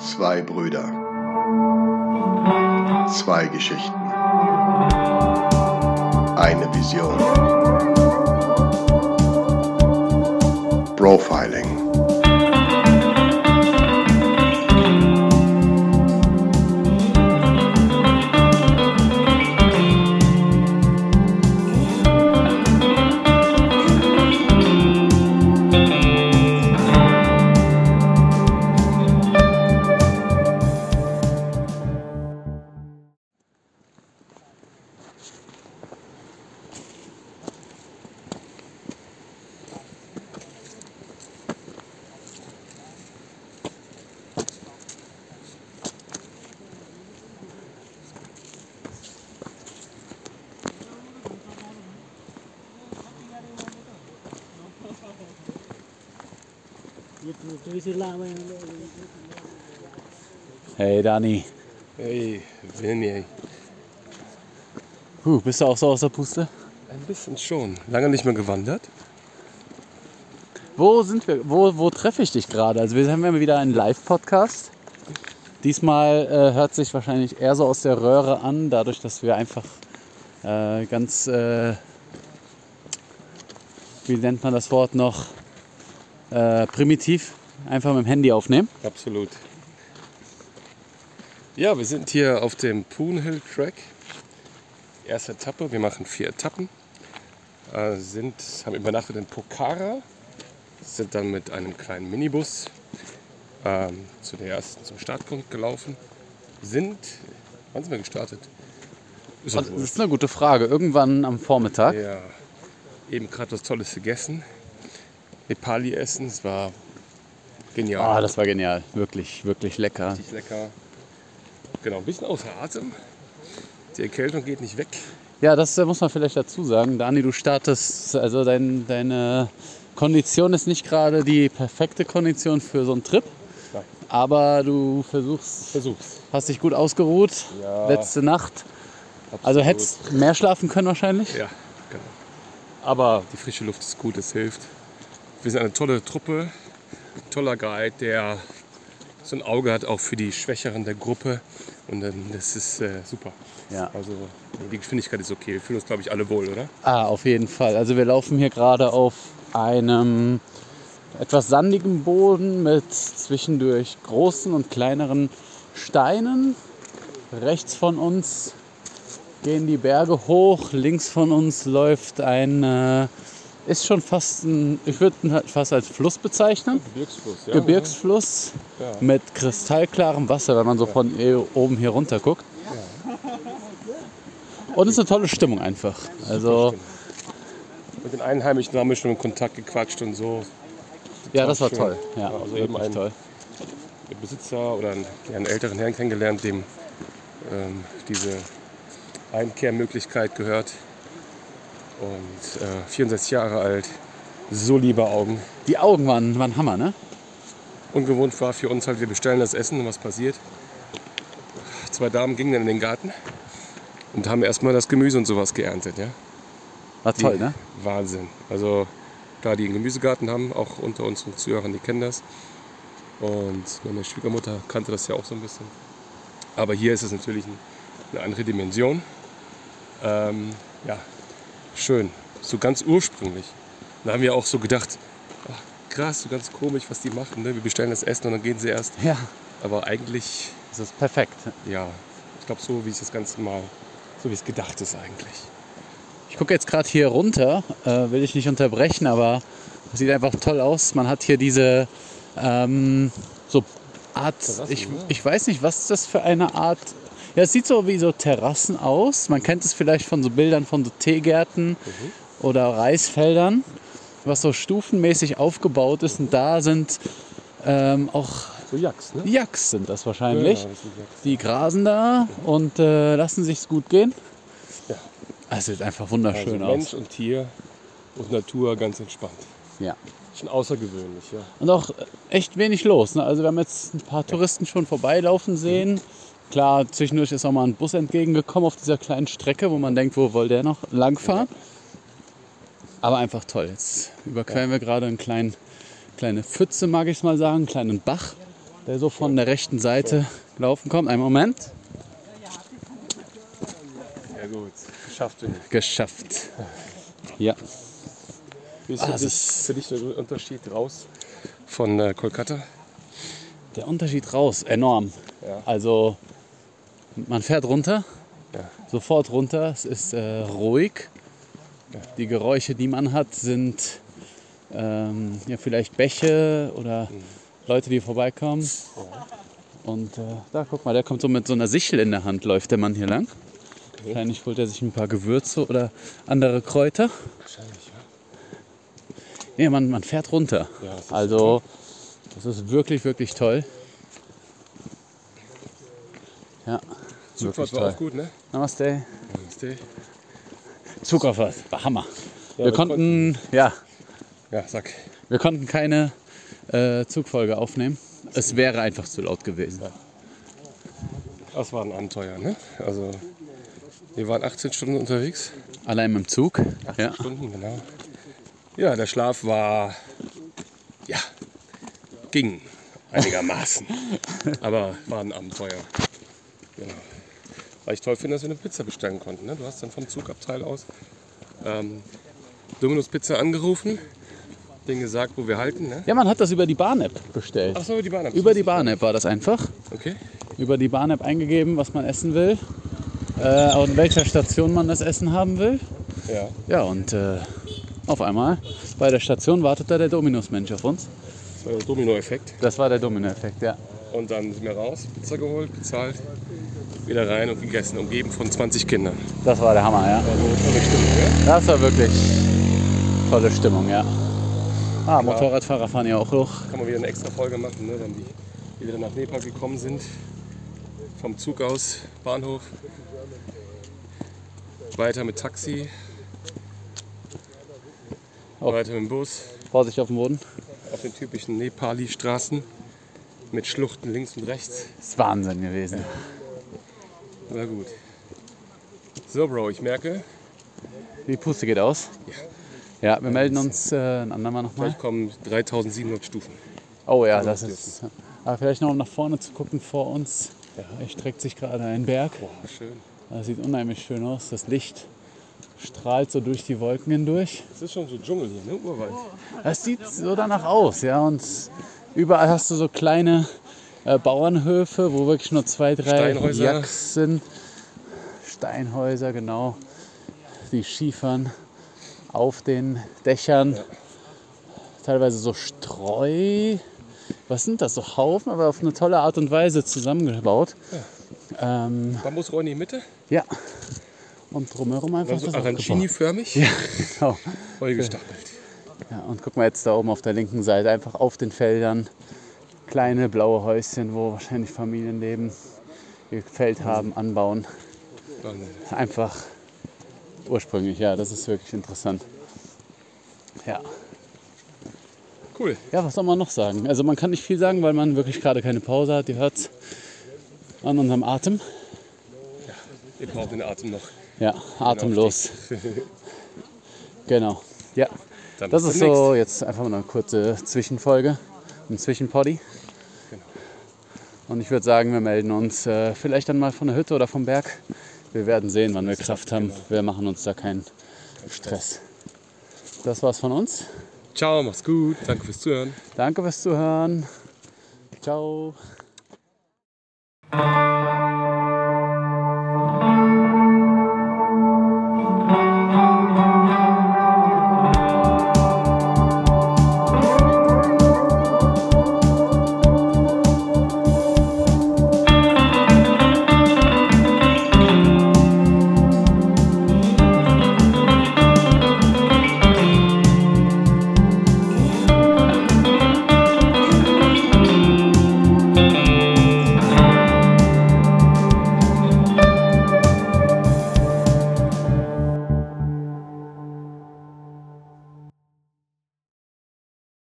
Zwei Brüder. Zwei Geschichten. Eine Vision. Profiling. Hey Dani, Hey, Vinny. Puh, bist du auch so aus der Puste? Ein bisschen schon. Lange nicht mehr gewandert. Wo sind wir? Wo, wo treffe ich dich gerade? Also wir haben ja wieder einen Live-Podcast. Diesmal äh, hört sich wahrscheinlich eher so aus der Röhre an, dadurch, dass wir einfach äh, ganz, äh, wie nennt man das Wort noch, äh, primitiv einfach mit dem Handy aufnehmen. Absolut. Ja, wir sind hier auf dem Poon Hill Track. Erste Etappe. Wir machen vier Etappen. Äh, sind, haben übernachtet in Pokhara. Sind dann mit einem kleinen Minibus ähm, zu der ersten, zum Startpunkt gelaufen. Sind, wann sind wir gestartet? Ist Das ist eine gute Frage. Irgendwann am Vormittag. Ja, eben gerade was Tolles gegessen. Nepali essen, es war genial. Ah, das war genial. Wirklich, wirklich lecker. Richtig lecker. Genau, ein bisschen außer Atem. Die Erkältung geht nicht weg. Ja, das äh, muss man vielleicht dazu sagen. Dani, du startest, also dein, deine Kondition ist nicht gerade die perfekte Kondition für so einen Trip. Nein. Aber du versuchst, Versuch's. hast dich gut ausgeruht. Ja. Letzte Nacht. Also Absolut. hättest mehr schlafen können wahrscheinlich. Ja, genau. Aber die frische Luft ist gut, es hilft. Wir sind eine tolle Truppe, toller Guide, der so ein Auge hat auch für die Schwächeren der Gruppe. Und dann, das ist äh, super. Ja. Also die Geschwindigkeit ist okay. Wir fühlen uns, glaube ich, alle wohl, oder? Ah, auf jeden Fall. Also wir laufen hier gerade auf einem etwas sandigen Boden mit zwischendurch großen und kleineren Steinen. Rechts von uns gehen die Berge hoch. Links von uns läuft ein, äh, ist schon fast ein, ich würde ihn halt fast als Fluss bezeichnen. Gebirgsfluss, ja. Gebirgsfluss Ja. mit kristallklarem Wasser, wenn man so von oben hier runter guckt. Und es ist eine tolle Stimmung einfach. Also Mit den Einheimischen haben wir schon in Kontakt gequatscht und so. Ja, das war schön. toll. Ja, also eben ein- toll. Besitzer oder einen, einen älteren Herrn kennengelernt, dem ähm, diese Einkehrmöglichkeit gehört. Und äh, 64 Jahre alt, so liebe Augen. Die Augen waren, waren Hammer, ne? Ungewohnt war für uns halt, wir bestellen das Essen und was passiert. Zwei Damen gingen dann in den Garten und haben erstmal das Gemüse und sowas geerntet. Ja? War toll, ne? Wahnsinn. Also da die einen Gemüsegarten haben, auch unter unseren Zuhörern, die kennen das. Und meine Schwiegermutter kannte das ja auch so ein bisschen. Aber hier ist es natürlich ein- eine andere Dimension. Ähm, ja, schön. So ganz ursprünglich. Da haben wir auch so gedacht, ach, krass, so ganz komisch, was die machen. Ne? Wir bestellen das Essen und dann gehen sie erst. Ja, Aber eigentlich, das ist perfekt. ja, ich glaube so, wie es das Ganze mal, so wie es gedacht ist eigentlich. Ich gucke jetzt gerade hier runter, äh, will ich nicht unterbrechen, aber es sieht einfach toll aus. Man hat hier diese ähm, so Art, ich, ne? ich weiß nicht, was das für eine Art. Ja, es sieht so wie so Terrassen aus. Man kennt es vielleicht von so Bildern von so Teegärten oder Reisfeldern, was so stufenmäßig aufgebaut ist. Und da sind ähm, auch So Jacks, ne? Yaks sind das wahrscheinlich. Ja, das Jacks. Die grasen da und äh, lassen sich's gut gehen. Ja. Es sieht einfach wunderschön also Mensch aus. und Tier und Natur ganz entspannt. Ja. Schon außergewöhnlich, ja. Und auch echt wenig los. Ne? Also wir haben jetzt ein paar Touristen schon vorbeilaufen sehen. Klar, zwischendurch ist auch mal ein Bus entgegengekommen auf dieser kleinen Strecke, wo man denkt, wo soll der noch langfahren? Aber einfach toll. Jetzt überqueren wir gerade einen kleinen, kleine Pfütze, mag ich es mal sagen, einen kleinen Bach. der so von der rechten Seite gelaufen kommt. Einen Moment. Ja gut, geschafft. Winnie. Geschafft. Ja. Wie ist Ah, für, das dich, ist- für dich der Unterschied raus von äh, Kolkata? Der Unterschied raus, enorm. Ja. Also man fährt runter, Ja. sofort runter. Es ist äh, ruhig. Die Geräusche, die man hat, sind ähm, ja, vielleicht Bäche oder Leute, die vorbeikommen. Und äh, da, guck mal, der kommt so mit so einer Sichel in der Hand, läuft der Mann hier lang. Wahrscheinlich holt er sich ein paar Gewürze oder andere Kräuter. Wahrscheinlich, ja. Nee, man, man fährt runter. Ja, das also, das ist wirklich, wirklich toll. Ja, Zugfahrt wirklich war toll. auch gut, ne? Namaste. Namaste. Zugauffahrt, war Hammer. Ja, wir konnten, ja, Ja, sag. wir konnten keine äh, Zugfolge aufnehmen. Es wäre einfach zu laut gewesen. Das war ein Abenteuer, ne? Also, wir waren 18 Stunden unterwegs. Allein mit dem Zug. Ja. Stunden, genau. Ja, der Schlaf war, ja, ging einigermaßen. Aber war ein Abenteuer. Genau. Weil ich toll finde, dass wir eine Pizza bestellen konnten. Ne? Du hast dann vom Zugabteil aus ähm, Domino's Pizza angerufen, denen gesagt, wo wir halten. Ne? ja, man hat das über die Bahn-App bestellt. Ach so, über die Bahn. Über die Bahn-App war das einfach. Okay. Über die Bahn-App eingegeben, was man essen will. Äh, und welcher Station man das Essen haben will. Ja. Ja, und äh, auf einmal bei der Station wartet da der Dominus-Mensch auf uns. Das war der Domino-Effekt. Das war der Domino-Effekt, ja. Und dann sind wir raus, Pizza geholt, bezahlt, wieder rein und gegessen, umgeben von 20 Kindern. Das war der Hammer, ja. Das war wirklich tolle Stimmung, ja. Ah, Motorradfahrer fahren ja auch hoch. Kann man wieder eine extra Folge machen, ne? wenn die, die wieder nach Nepal gekommen sind. Vom Zug aus, Bahnhof. Weiter mit Taxi. Oh. Weiter mit dem Bus. Vorsicht auf dem Boden. Auf den typischen Nepali-Straßen. Mit Schluchten links und rechts. Das ist Wahnsinn gewesen. Na gut. So, Bro, ich merke, Die Puste geht aus. Ja, wir melden uns äh, ein andermal nochmal. gleich kommen 3700 Stufen. Oh ja, das ist. Aber vielleicht noch um nach vorne zu gucken vor uns. Erstreckt sich gerade ein Berg. Boah, schön. Das sieht unheimlich schön aus. Das Licht strahlt so durch die Wolken hindurch. Es ist schon so Dschungel hier, ne? Urwald. Es sieht so danach aus, ja. Und überall hast du so kleine äh, Bauernhöfe, wo wirklich nur zwei, drei. Jacks sind. Steinhäuser, genau. Die schiefern auf den Dächern. Teilweise so Streu. Was sind das? So Haufen, aber auf eine tolle Art und Weise zusammengebaut. Ähm, Bambusrohr in die Mitte, ja. Und drumherum einfach also. Arancini-förmig, Ja, genau. voll gestapelt. Ja, und guck mal jetzt da oben auf der linken Seite, einfach auf den Feldern. Kleine blaue Häuschen, wo wahrscheinlich Familien leben, ihr Feld haben, anbauen. Einfach ursprünglich, ja, das ist wirklich interessant. Ja. cool. ja, was soll man noch sagen? Also man kann nicht viel sagen, weil man wirklich gerade keine Pause hat. Ihr hört an unserem Atem. Wir brauchen den Atem noch. Ja, atemlos. Genau. Ja, Dann das ist so jetzt einfach mal eine kurze Zwischenfolge, ein Zwischenpoddy. Genau. Und ich würde sagen, wir melden uns äh, vielleicht dann mal von der Hütte oder vom Berg. Wir werden sehen, wann wir Kraft haben. Wir machen uns da keinen Stress. Das war's von uns. Ciao, mach's gut. Danke fürs Zuhören. Danke fürs Zuhören. Ciao.